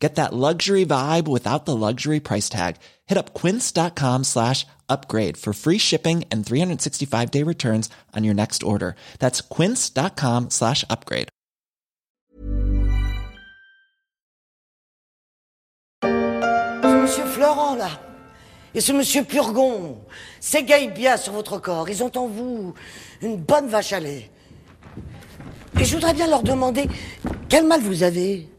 Get that luxury vibe without the luxury price tag. Hit up quince.com slash upgrade for free shipping and 365 day returns on your next order. That's quince.com slash upgrade. Monsieur Florent, là, et ce monsieur Purgon s'égayent bien sur votre corps. Ils ont en vous une bonne vache à lait. Et je voudrais bien leur demander quel mal vous avez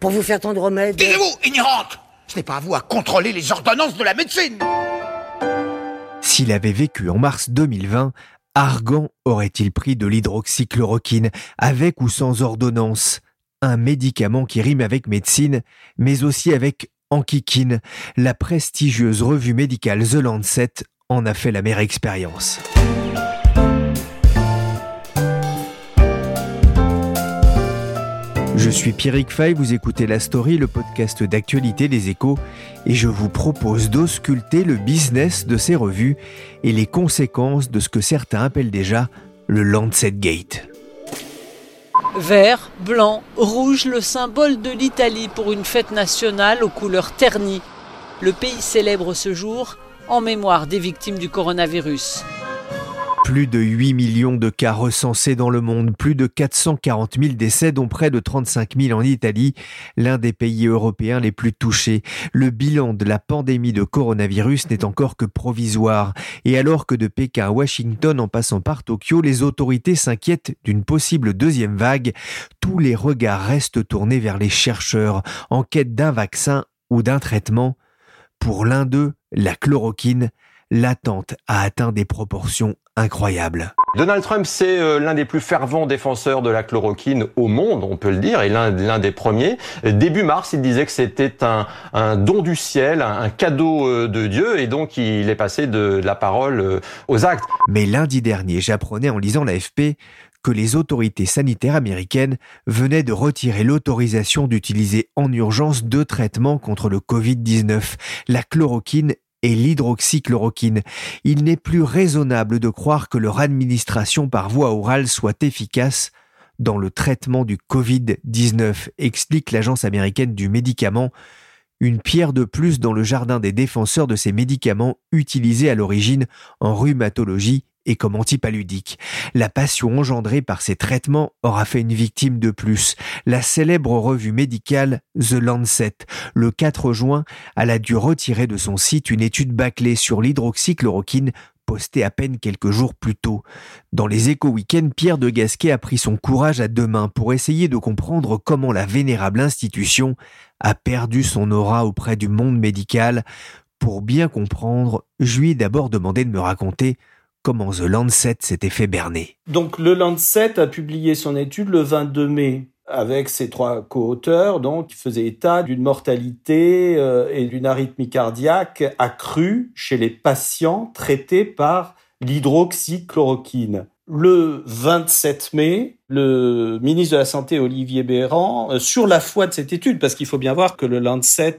pour vous faire tant de remèdes. Taisez-vous, ignorante Ce n'est pas à vous à contrôler les ordonnances de la médecine S'il avait vécu en mars 2020, Argan aurait-il pris de l'hydroxychloroquine, avec ou sans ordonnance? Un médicament qui rime avec médecine, mais aussi avec Ankikine. La prestigieuse revue médicale The Lancet en a fait la mère expérience. Je suis Pierrick Fay, vous écoutez La Story, le podcast d'actualité des échos, et je vous propose d'ausculter le business de ces revues et les conséquences de ce que certains appellent déjà le Lancet Gate. Vert, blanc, rouge, le symbole de l'Italie pour une fête nationale aux couleurs ternies. Le pays célèbre ce jour en mémoire des victimes du coronavirus. Plus de 8 millions de cas recensés dans le monde, plus de 440 000 décès, dont près de 35 000 en Italie, l'un des pays européens les plus touchés. Le bilan de la pandémie de coronavirus n'est encore que provisoire. Et alors que de Pékin à Washington en passant par Tokyo, les autorités s'inquiètent d'une possible deuxième vague, tous les regards restent tournés vers les chercheurs en quête d'un vaccin ou d'un traitement. Pour l'un d'eux, la chloroquine, l'attente a atteint des proportions incroyables. Donald Trump, c'est euh, l'un des plus fervents défenseurs de la chloroquine au monde, on peut le dire, et l'un des premiers. Début mars, il disait que c'était un, don du ciel, un, cadeau euh, de Dieu, et donc il est passé de la parole euh, aux actes. Mais lundi dernier, j'apprenais en lisant l'AFP que les autorités sanitaires américaines venaient de retirer l'autorisation d'utiliser en urgence deux traitements contre le Covid-19, la chloroquine et l'hydroxychloroquine. Il n'est plus raisonnable de croire que leur administration par voie orale soit efficace dans le traitement du Covid-19, explique l'Agence américaine du médicament, une pierre de plus dans le jardin des défenseurs de ces médicaments utilisés à l'origine en rhumatologie et comme antipaludique. La passion engendrée par ces traitements aura fait une victime de plus. La célèbre revue médicale The Lancet, le 4 juin, elle a dû retirer de son site une étude bâclée sur l'hydroxychloroquine postée à peine quelques jours plus tôt. Dans les échos week-end, Pierre de Gasquet a pris son courage à deux mains pour essayer de comprendre comment la vénérable institution a perdu son aura auprès du monde médical. Pour bien comprendre, je lui ai d'abord demandé de me raconter comment The Lancet s'était fait berner. Donc le Lancet a publié son étude le 22 mai avec ses trois co-auteurs, donc qui faisaient état d'une mortalité euh, et d'une arythmie cardiaque accrue chez les patients traités par l'hydroxychloroquine. Le 27 mai, le ministre de la Santé Olivier Béran, euh, sur la foi de cette étude, parce qu'il faut bien voir que le Lancet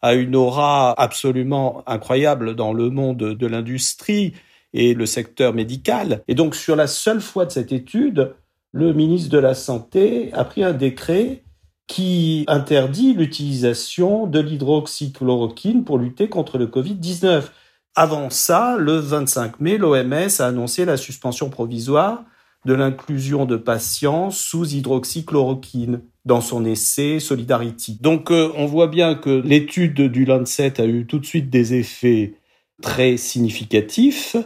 a une aura absolument incroyable dans le monde de l'industrie, et le secteur médical. Et donc, sur la seule foi de cette étude, le ministre de la Santé a pris un décret qui interdit l'utilisation de l'hydroxychloroquine pour lutter contre le Covid-19. Avant ça, le 25 mai, l'OMS a annoncé la suspension provisoire de l'inclusion de patients sous hydroxychloroquine dans son essai Solidarity. Donc euh, on voit bien que l'étude du Lancet a eu tout de suite des effets très significatifs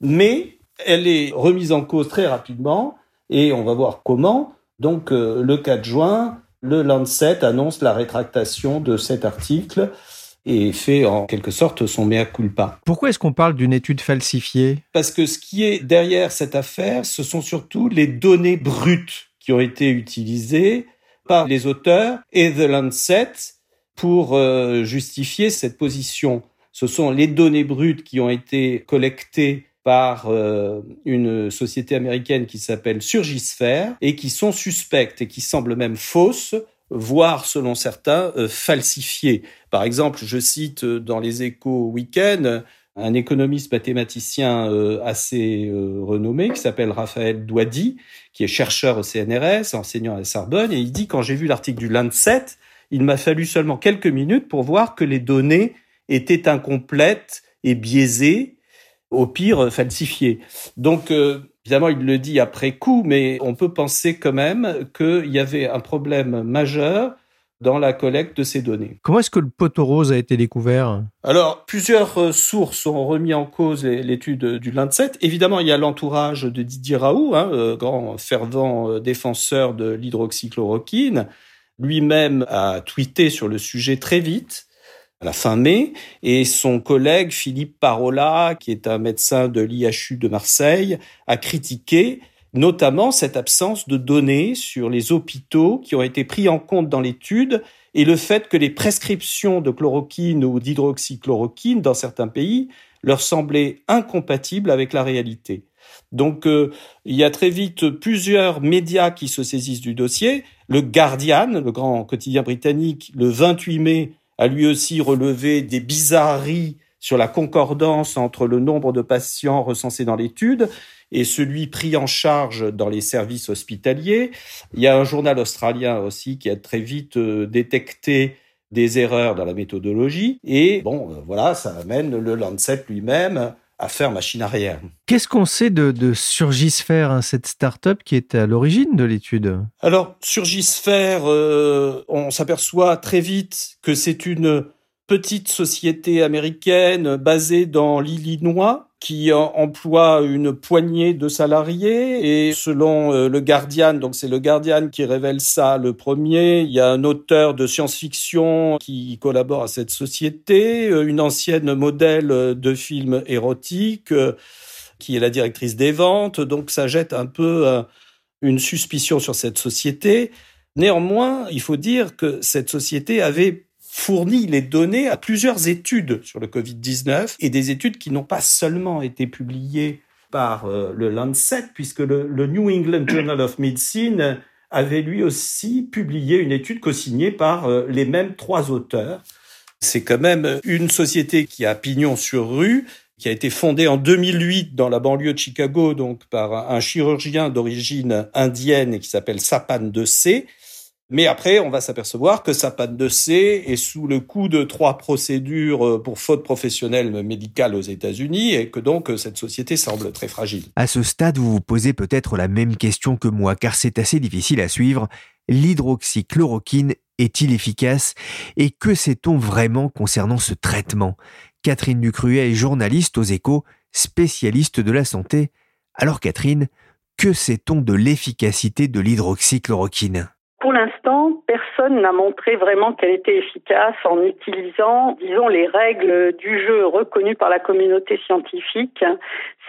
mais elle est remise en cause très rapidement et on va voir comment. Donc euh, le 4 juin, le Lancet annonce la rétractation de cet article et fait en quelque sorte son mea culpa. Pourquoi est-ce qu'on parle d'une étude falsifiée? Parce que ce qui est derrière cette affaire, ce sont surtout les données brutes qui ont été utilisées par les auteurs et The Lancet pour euh, justifier cette position. Ce sont les données brutes qui ont été collectées par euh, une société américaine qui s'appelle Surgisphere et qui sont suspectes et qui semblent même fausses voire selon certains euh, falsifiées. Par exemple, je cite euh, dans les échos week-end un économiste mathématicien assez renommé qui s'appelle Raphaël Douadi, qui est chercheur au CNRS, enseignant à la Sorbonne, et il dit quand j'ai vu l'article du Lancet, il m'a fallu seulement quelques minutes pour voir que les données étaient incomplètes et biaisées au pire falsifié. Donc, euh, évidemment, il le dit après coup, mais on peut penser quand même qu'il y avait un problème majeur dans la collecte de ces données. Comment est-ce que le poteau rose a été découvert? Alors, plusieurs euh, sources ont remis en cause l'étude du Lancet. Évidemment, il y a l'entourage de Didier Raoult, hein, euh, grand fervent défenseur de l'hydroxychloroquine. Lui-même a tweeté sur le sujet très vite à la fin mai, et son collègue Philippe Parola, qui est un médecin de l'IHU de Marseille, a critiqué notamment cette absence de données sur les hôpitaux qui ont été pris en compte dans l'étude et le fait que les prescriptions de chloroquine ou d'hydroxychloroquine dans certains pays leur semblaient incompatibles avec la réalité. Donc euh, il y a très vite plusieurs médias qui se saisissent du dossier. Le Guardian, le grand quotidien britannique, le 28 mai, a lui aussi relevé des bizarreries sur la concordance entre le nombre de patients recensés dans l'étude et celui pris en charge dans les services hospitaliers. Il y a un journal australien aussi qui a très vite euh, détecté des erreurs dans la méthodologie. Et bon, euh, voilà, ça amène le Lancet lui-même à faire machine arrière. Qu'est-ce qu'on sait de, de Surgisphère, hein, cette start-up qui est à l'origine de l'étude? Alors, Surgisphère, euh, on s'aperçoit très vite que c'est une petite société américaine basée dans l'Illinois qui emploie une poignée de salariés et selon euh, le Guardian, donc c'est le Guardian qui révèle ça le premier, il y a un auteur de science-fiction qui collabore à cette société, euh, une ancienne modèle de films érotiques euh, qui est la directrice des ventes, donc ça jette un peu une suspicion sur cette société. Néanmoins, il faut dire que cette société avait fournit les données à plusieurs études sur le Covid-19 et des études qui n'ont pas seulement été publiées par euh, le Lancet, puisque le, New England Journal of Medicine avait lui aussi publié une étude co-signée par euh, les mêmes trois auteurs. C'est quand même une société qui a pignon sur rue, qui a été fondée en 2008 dans la banlieue de Chicago, donc par un chirurgien d'origine indienne qui s'appelle Sapan de C, mais après, on va s'apercevoir que sa panne de C est sous le coup de trois procédures euh, pour faute professionnelle médicale aux États-Unis et que donc euh, cette société semble très fragile. À ce stade, vous vous posez peut-être la même question que moi, car c'est assez difficile à suivre. L'hydroxychloroquine est-il efficace Et que sait-on vraiment concernant ce traitement? Catherine Ducruet est journaliste aux échos, spécialiste de la santé. Alors Catherine, que sait-on de l'efficacité de l'hydroxychloroquine? Pour l'instant, personne n'a montré vraiment qu'elle était efficace en utilisant, disons, les règles du jeu reconnues par la communauté scientifique,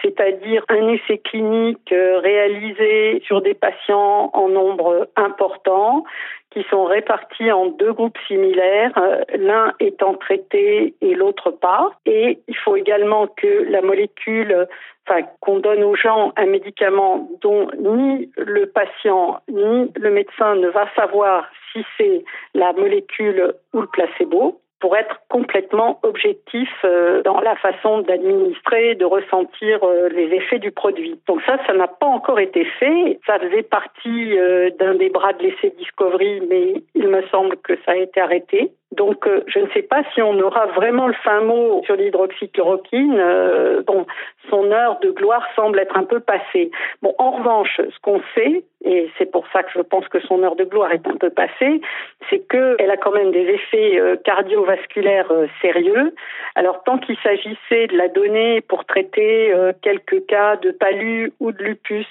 c'est-à-dire un essai clinique euh, réalisé sur des patients en nombre important qui sont répartis en deux groupes similaires, euh, l'un étant traité et l'autre pas. Et il faut également que la molécule enfin, qu'on donne aux gens un médicament dont ni le patient ni le médecin ne va savoir si c'est la molécule ou le placebo pour être complètement objectif euh, dans la façon d'administrer, de ressentir euh, les effets du produit. Donc ça, ça n'a pas encore été fait. Ça faisait partie euh, d'un des bras de l'essai Discovery, mais il me semble que ça a été arrêté. Donc, euh, je ne sais pas si on aura vraiment le fin mot sur l'hydroxychloroquine. Euh, bon, son heure de gloire semble être un peu passée. Bon, en revanche, ce qu'on sait, et c'est pour ça que je pense que son heure de gloire est un peu passée, c'est qu'elle a quand même des effets euh, cardiovasculaires sérieux. Alors, tant qu'il s'agissait de la donner pour traiter quelques cas de palu ou de lupus,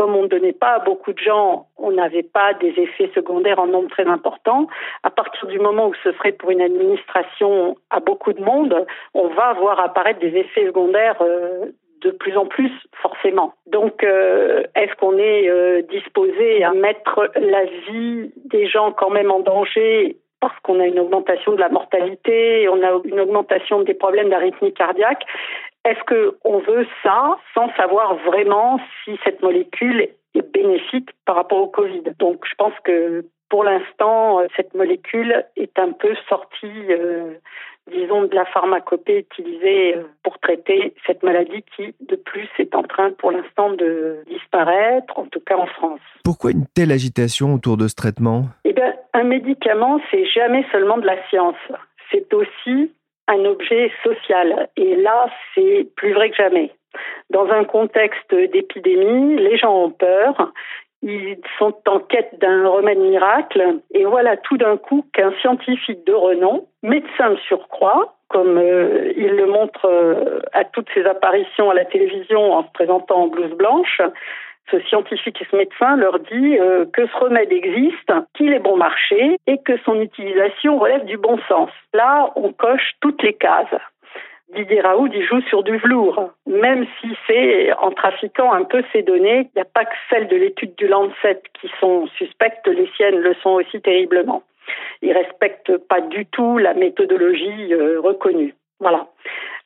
comme on ne donnait pas à beaucoup de gens, on n'avait pas des effets secondaires en nombre très important. À partir du moment où ce serait pour une administration à beaucoup de monde, on va voir apparaître des effets secondaires euh, de plus en plus forcément. Donc, euh, est-ce qu'on est, euh, disposé à mettre la vie des gens quand même en danger parce qu'on a une augmentation de la mortalité, on a une augmentation des problèmes d'arythmie cardiaque? Est-ce qu'on veut ça sans savoir vraiment si cette molécule est bénéfique par rapport au Covid? Donc je pense que pour l'instant, cette molécule est un peu sortie euh, disons, de la pharmacopée utilisée euh, pour traiter cette maladie qui, de plus, est en train pour l'instant de disparaître, en tout cas en France. Pourquoi une telle agitation autour de ce traitement? Eh bien, un médicament, c'est jamais seulement de la science. C'est aussi un objet social. Et là, c'est plus vrai que jamais. Dans un contexte d'épidémie, les gens ont peur. Ils sont en quête d'un remède miracle. Et voilà tout d'un coup qu'un scientifique de renom, médecin de surcroît, comme euh, il le montre euh, à toutes ses apparitions à la télévision en se présentant en blouse blanche, ce scientifique et ce médecin leur dit euh, que ce remède existe, qu'il est bon marché et que son utilisation relève du bon sens. Là, on coche toutes les cases. Didier Raoult joue sur du velours, même si c'est en trafiquant un peu ces données, il n'y a pas que celles de l'étude du Lancet qui sont suspectes, les siennes le sont aussi terriblement. Il respecte pas du tout la méthodologie euh, reconnue. Voilà.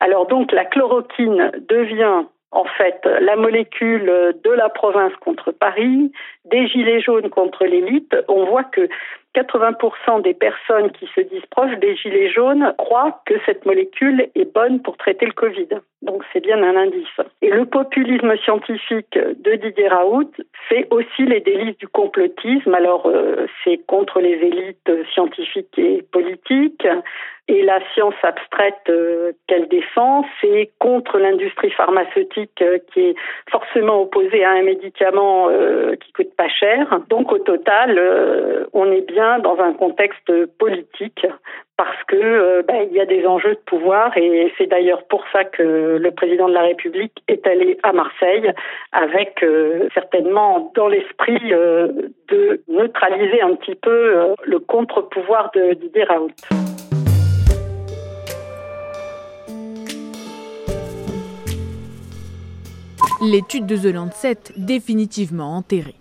Alors donc la chloroquine devient en fait la molécule de la province contre Paris, des gilets jaunes contre l'élite. On voit que 80% des personnes qui se disent proches des gilets jaunes croient que cette molécule est bonne pour traiter le Covid. Donc c'est bien un indice. Et le populisme scientifique de Didier Raoult fait aussi les délices du complotisme. Alors euh, c'est contre les élites scientifiques et politiques, et la science abstraite euh, qu'elle défend, c'est contre l'industrie pharmaceutique euh, qui est forcément opposée à un médicament qui coûte pas cher. Donc au total, on est bien dans un contexte politique parce que ben, il y a des enjeux de pouvoir et c'est d'ailleurs pour ça que le président de la République est allé à Marseille avec certainement dans l'esprit de neutraliser un petit peu le contre-pouvoir de Raoult. L'étude de The Lancet définitivement enterrée.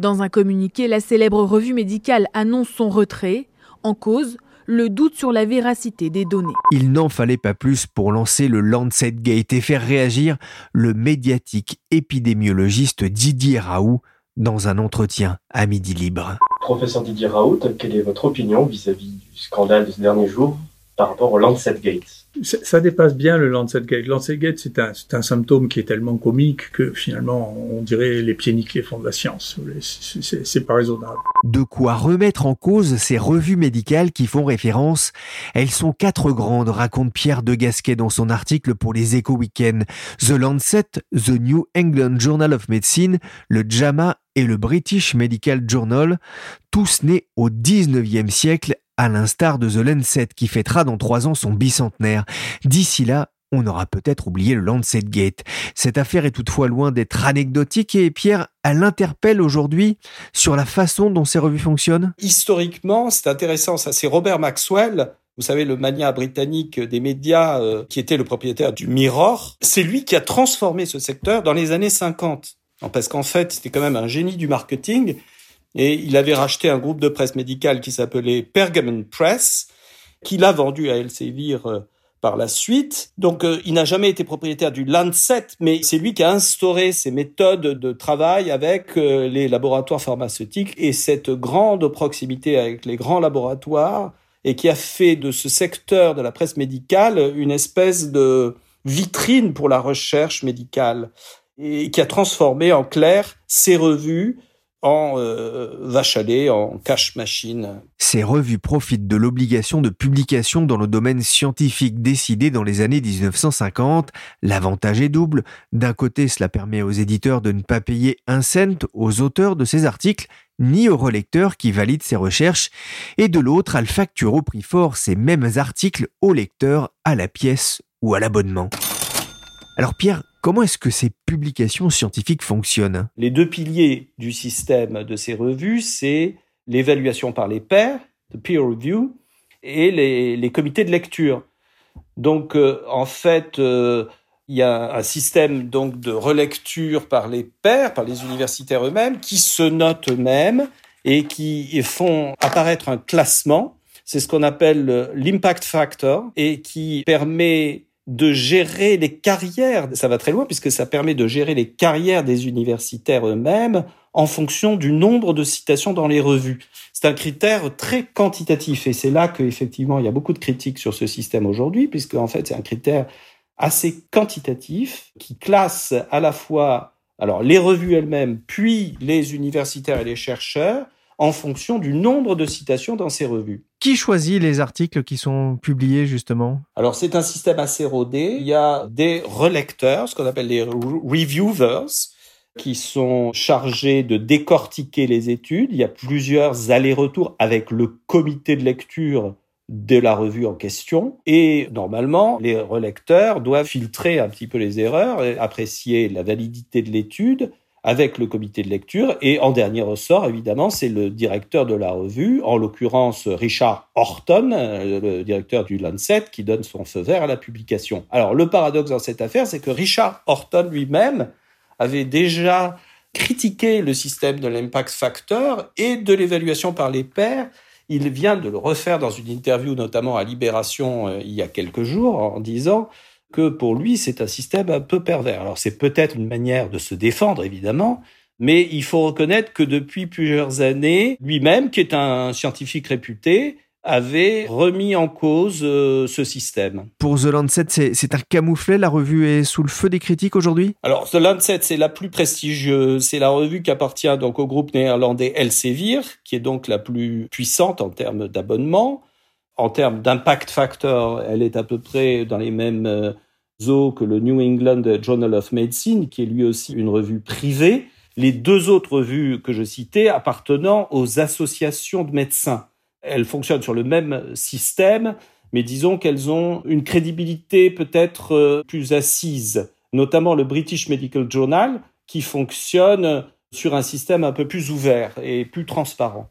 Dans un communiqué, la célèbre revue médicale annonce son retrait. En cause, le doute sur la véracité des données. Il n'en fallait pas plus pour lancer le Lancet Gate et faire réagir le médiatique épidémiologiste Didier Raoult dans un entretien à Midi Libre. Professeur Didier Raoult, quelle est votre opinion vis-à-vis du scandale de ces derniers jours? Par rapport au Lancet Gate ça dépasse bien le Lancet Gate. Lancet Gate, c'est un, un, symptôme qui est tellement comique que finalement, on dirait les pieds nickelés font de la science. C'est pas raisonnable. De quoi remettre en cause ces revues médicales qui font référence. Elles sont quatre grandes, raconte Pierre de Gasquet dans son article pour les Éco Weekend. The Lancet, The New England Journal of Medicine, le JAMA et le British Medical Journal, tous nés au 19e siècle à l'instar de The Lancet qui fêtera dans trois ans son bicentenaire. D'ici là, on aura peut-être oublié le Lancet Gate. Cette affaire est toutefois loin d'être anecdotique et Pierre, elle interpelle aujourd'hui sur la façon dont ces revues fonctionnent? Historiquement, c'est intéressant, ça c'est Robert Maxwell, vous savez, le mania britannique des médias euh, qui était le propriétaire du Mirror. C'est lui qui a transformé ce secteur dans les années 50. parce qu'en fait, c'était quand même un génie du marketing et il avait racheté un groupe de presse médicale qui s'appelait Pergamon Press, qu'il a vendu à Elsevier euh, par la suite. Donc, euh, il n'a jamais été propriétaire du Lancet, mais c'est lui qui a instauré ces méthodes de travail avec euh, les laboratoires pharmaceutiques et cette grande proximité avec les grands laboratoires et qui a fait de ce secteur de la presse médicale une espèce de vitrine pour la recherche médicale et qui a transformé en clair ces revues en euh, vache à en cash machine. Ces revues profitent de l'obligation de publication dans le domaine scientifique décidé dans les années 1950. L'avantage est double. D'un côté, cela permet aux éditeurs de ne pas payer un cent aux auteurs de ces articles, ni aux relecteurs qui valident ces recherches, et de l'autre, elle facture au prix fort ces mêmes articles aux lecteurs à la pièce ou à l'abonnement. Alors Pierre, Comment est-ce que ces publications scientifiques fonctionnent? Les deux piliers du système de ces revues, c'est l'évaluation par les pairs, the peer review, et les, comités de lecture. Donc, euh, en fait, euh, il y a un système donc de relecture par les pairs, par les universitaires eux-mêmes, qui se notent eux-mêmes et qui font apparaître un classement. C'est ce qu'on appelle l'impact factor et qui permet de gérer les carrières. Ça va très loin puisque ça permet de gérer les carrières des universitaires eux-mêmes en fonction du nombre de citations dans les revues. C'est un critère très quantitatif et c'est là qu'effectivement il y a beaucoup de critiques sur ce système aujourd'hui puisque en fait c'est un critère assez quantitatif qui classe à la fois alors les revues elles-mêmes puis les universitaires et les chercheurs en fonction du nombre de citations dans ces revues. Qui choisit les articles qui sont publiés justement? Alors c'est un système assez rodé. Il y a des relecteurs, ce qu'on appelle les reviewers, qui sont chargés de décortiquer les études. Il y a plusieurs allers-retours avec le comité de lecture de la revue en question. Et normalement, les relecteurs doivent filtrer un petit peu les erreurs, apprécier la validité de l'étude avec le comité de lecture. Et en dernier ressort, évidemment, c'est le directeur de la revue, en l'occurrence Richard Horton, euh, le directeur du Lancet, qui donne son feu vert à la publication. Alors le paradoxe dans cette affaire, c'est que Richard Horton lui-même avait déjà critiqué le système de l'impact factor et de l'évaluation par les pairs. Il vient de le refaire dans une interview, notamment à Libération, euh, il y a quelques jours, en disant que pour lui, c'est un système un peu pervers. Alors c'est peut-être une manière de se défendre, évidemment, mais il faut reconnaître que depuis plusieurs années, lui-même, qui est un scientifique réputé, avait remis en cause euh, ce système. Pour The Lancet, c'est un camouflet. La revue est sous le feu des critiques aujourd'hui? Alors, The Lancet, c'est la plus prestigieuse. C'est la revue qui appartient donc au groupe néerlandais Elsevier, qui est donc la plus puissante en termes d'abonnement en termes d'impact factor, elle est à peu près dans les mêmes euh, eaux que le New England Journal of Medicine, qui est lui aussi une revue privée. Les deux autres revues que je citais appartenant aux associations de médecins. Elles fonctionnent sur le même système, mais disons qu'elles ont une crédibilité peut-être euh, plus assise, notamment le British Medical Journal, qui fonctionne sur un système un peu plus ouvert et plus transparent.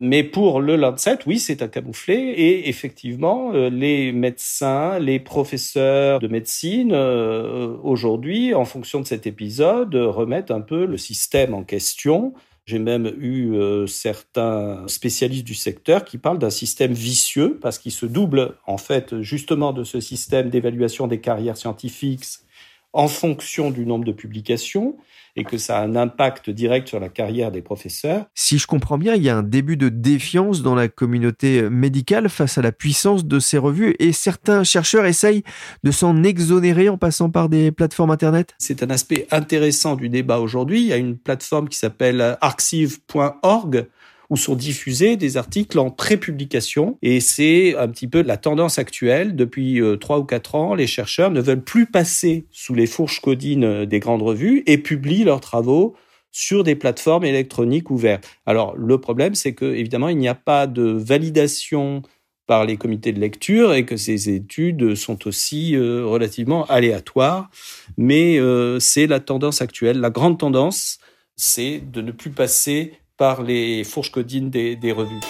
Mais pour le Lancet, oui, c'est un camouflet. Et effectivement, euh, les médecins, les professeurs de médecine, euh, aujourd'hui, en fonction de cet épisode, remettent un peu le système en question. J'ai même eu euh, certains spécialistes du secteur qui parlent d'un système vicieux parce qu'il se double en fait justement de ce système d'évaluation des carrières scientifiques en fonction du nombre de publications et que ça a un impact direct sur la carrière des professeurs. Si je comprends bien, il y a un début de défiance dans la communauté médicale face à la puissance de ces revues et certains chercheurs essayent de s'en exonérer en passant par des plateformes Internet? C'est un aspect intéressant du débat aujourd'hui. Il y a une plateforme qui s'appelle arxiv.org sont diffusés des articles en prépublication. Et c'est un petit peu la tendance actuelle. Depuis euh, trois ou quatre ans, les chercheurs ne veulent plus passer sous les fourches codines des grandes revues et publient leurs travaux sur des plateformes électroniques ouvertes. Alors, le problème, c'est que, évidemment, il n'y a pas de validation par les comités de lecture et que ces études sont aussi euh, relativement aléatoires. Mais euh, c'est la tendance actuelle. La grande tendance, c'est de ne plus passer par les fourches codines des, revues.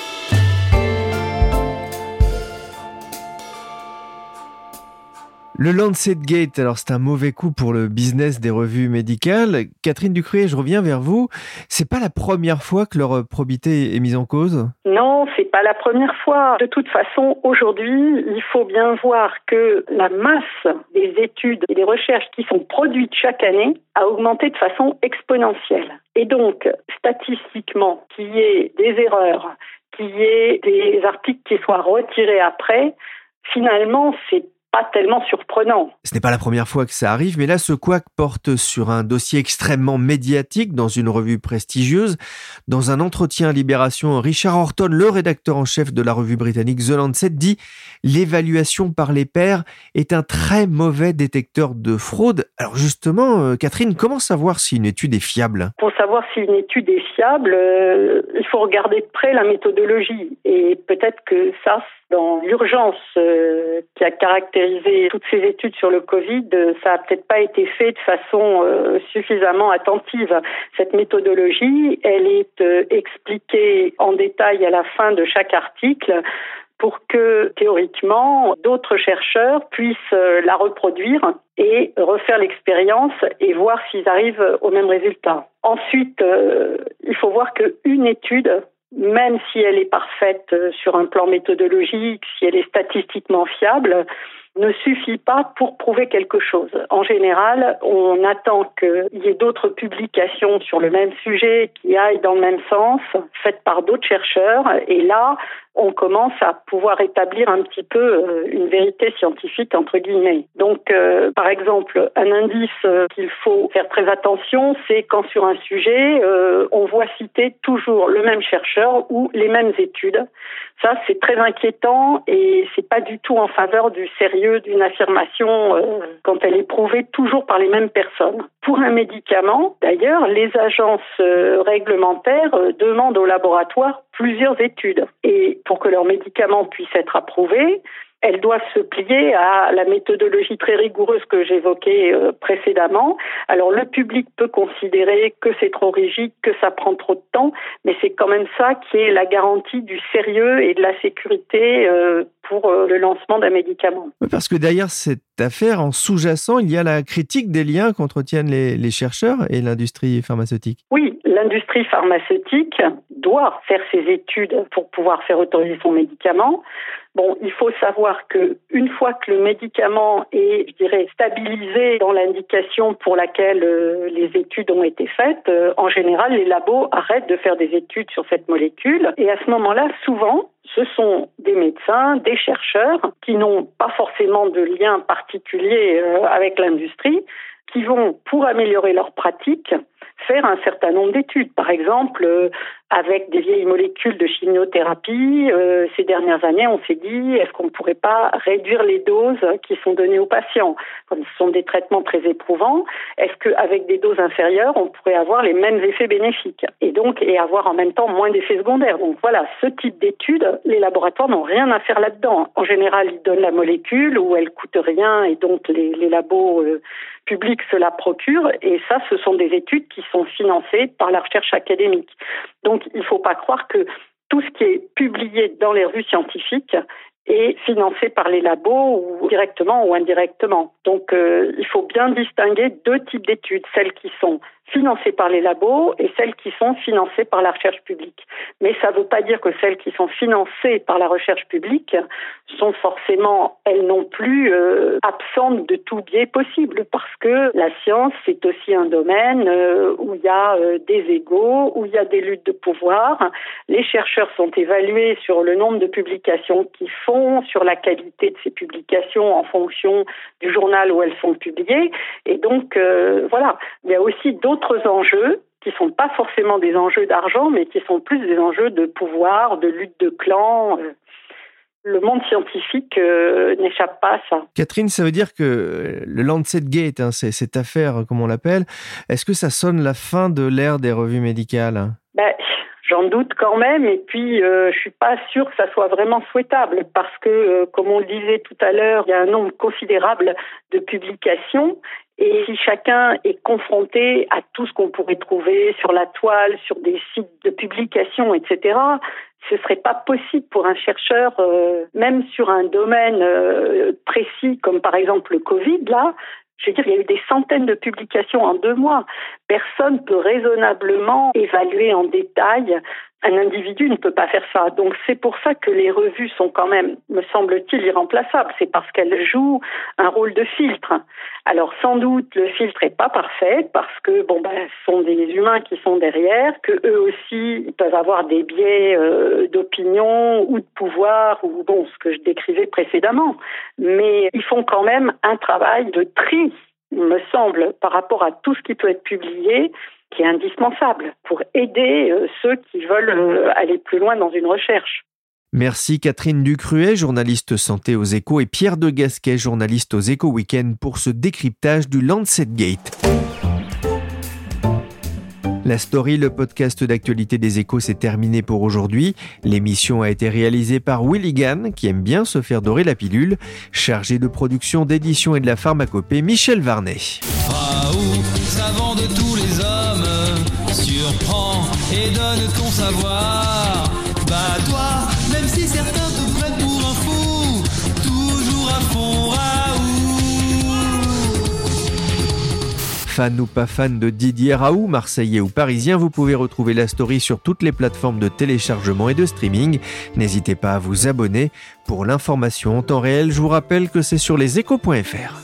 Le Lancet Gate, alors c'est un mauvais coup pour le business des revues médicales. Catherine Ducruet, je reviens vers vous. C'est pas la première fois que leur probité est mise en cause? Non, c'est pas la première fois. De toute façon, aujourd'hui, il faut bien voir que la masse des études et des recherches qui sont produites chaque année a augmenté de façon exponentielle. Et donc, statistiquement, qu'il y ait des erreurs, qu'il y ait des articles qui soient retirés après, finalement, c'est pas tellement surprenant. Ce n'est pas la première fois que ça arrive, mais là, ce couac porte sur un dossier extrêmement médiatique dans une revue prestigieuse. Dans un entretien à Libération, Richard Horton, le rédacteur en chef de la revue britannique The Lancet, dit l'évaluation par les pairs est un très mauvais détecteur de fraude. Alors justement, euh, Catherine, comment savoir si une étude est fiable? Pour savoir si une étude est fiable, euh, il faut regarder de près la méthodologie. Et peut-être que ça, dans l'urgence euh, qui a caractérisé toutes ces études sur le Covid, euh, ça a peut-être pas été fait de façon euh, suffisamment attentive. Cette méthodologie, elle est expliquée en détail à la fin de chaque article pour que théoriquement d'autres chercheurs puissent la reproduire et refaire l'expérience et voir s'ils arrivent au même résultat. Ensuite, il faut voir qu'une étude même si elle est parfaite euh, sur un plan méthodologique, si elle est statistiquement fiable, ne suffit pas pour prouver quelque chose. En général, on attend qu'il y ait d'autres publications sur le même sujet qui aillent dans le même sens, faites par d'autres chercheurs, et là, on commence à pouvoir établir un petit peu euh, une vérité scientifique entre guillemets. Donc, euh, par exemple, un indice euh, qu'il faut faire très attention, c'est quand sur un sujet, on voit citer toujours le même chercheur ou les mêmes études. Ça, c'est très inquiétant et c'est pas du tout en faveur du sérieux d'une affirmation quand elle est prouvée toujours par les mêmes personnes. Pour un médicament, d'ailleurs, les agences réglementaires demandent au laboratoire plusieurs études. Et pour que leur médicament puisse être approuvé, elles doivent se plier à la méthodologie très rigoureuse que j'évoquais euh, précédemment. Alors le public peut considérer que c'est trop rigide, que ça prend trop de temps, mais c'est quand même ça qui est la garantie du sérieux et de la sécurité euh, pour euh, le lancement d'un médicament. Parce que derrière cette affaire, en sous-jacent, il y a la critique des liens qu'entretiennent les, chercheurs et l'industrie pharmaceutique. Oui, l'industrie pharmaceutique doit faire ses études pour pouvoir faire autoriser son médicament. Bon, il faut savoir que une fois que le médicament est, je dirais, stabilisé dans l'indication pour laquelle euh, les études ont été faites, euh, en général, les labos arrêtent de faire des études sur cette molécule. Et à ce moment-là, souvent, ce sont des médecins, des chercheurs qui n'ont pas forcément de lien particulier euh, avec l'industrie, qui vont, pour améliorer leur pratique, faire un certain nombre d'études. Par exemple, euh, avec des vieilles molécules de chimiothérapie, euh, ces dernières années, on s'est dit, est-ce qu'on ne pourrait pas réduire les doses qui sont données aux patients? Comme ce sont des traitements très éprouvants, est-ce qu'avec des doses inférieures, on pourrait avoir les mêmes effets bénéfiques? Et donc avoir en même temps moins d'effets secondaires Donc voilà, ce type d'études, les laboratoires n'ont rien à faire là-dedans. En général, ils donnent la molécule où elle coûte rien et donc les, les labos euh, publics se la procurent et ça, ce sont des études qui sont financées par la recherche académique. Donc il ne faut pas croire que tout ce qui est publié dans les revues scientifiques est financé par les labos ou directement ou indirectement. Donc euh, il faut bien distinguer deux types d'études, celles qui sont financées par les labos et celles qui sont financées par la recherche publique. Mais ça ne veut pas dire que celles qui sont financées par la recherche publique sont forcément, elles non plus, euh, absentes de tout biais possible, parce que la science, c'est aussi un domaine euh, où il y a euh, des égaux, où il y a des luttes de pouvoir. Les chercheurs sont évalués sur le nombre de publications qu'ils font, sur la qualité de ces publications en fonction du journal où elles sont publiées. Et donc, voilà, il y a aussi d'autres d'autres enjeux qui sont pas forcément des enjeux d'argent, mais qui sont plus des enjeux de pouvoir, de lutte de clans. Euh. Le monde scientifique euh, n'échappe pas à ça. Catherine, ça veut dire que le Lancet Gate, hein, cette affaire, comme on l'appelle, est-ce que ça sonne la fin de l'ère des revues médicales ben, J'en doute quand même, et puis euh, je suis pas sûre que ça soit vraiment souhaitable, parce que, euh, comme on le disait tout à l'heure, il y a un nombre considérable de publications, et si chacun est confronté à tout ce qu'on pourrait trouver sur la toile, sur des sites de publication, etc., ce serait pas possible pour un chercheur, euh, même sur un domaine euh, précis comme par exemple le Covid, là, je veux dire, il y a eu des centaines de publications en deux mois. Personne peut raisonnablement évaluer en détail un individu ne peut pas faire ça. Donc c'est pour ça que les revues sont quand même, me semble-t-il, irremplaçables. C'est parce qu'elles jouent un rôle de filtre. Alors sans doute le filtre est pas parfait parce que bon ben ce sont des humains qui sont derrière, que eux aussi peuvent avoir des biais euh, d'opinion ou de pouvoir ou bon ce que je décrivais précédemment. Mais ils font quand même un travail de tri, me semble, par rapport à tout ce qui peut être publié qui est indispensable pour aider euh, ceux qui veulent euh, aller plus loin dans une recherche. Merci Catherine Ducruet, journaliste santé aux échos, et Pierre de Gasquet, journaliste aux échos week-end, pour ce décryptage du Lancet Gate. La story, le podcast d'actualité des échos, s'est terminé pour aujourd'hui. L'émission a été réalisée par Willy Gann, qui aime bien se faire dorer la pilule. Chargé de production, d'édition et de la pharmacopée, Michel Varnet. Donne ton savoir. Bah toi, même si certains te pour un toujours à fond Raoult. Fan ou pas fan de Didier Raoult, marseillais ou parisien, vous pouvez retrouver la story sur toutes les plateformes de téléchargement et de streaming. N'hésitez pas à vous abonner. Pour l'information en temps réel, je vous rappelle que c'est sur leséchos.fr.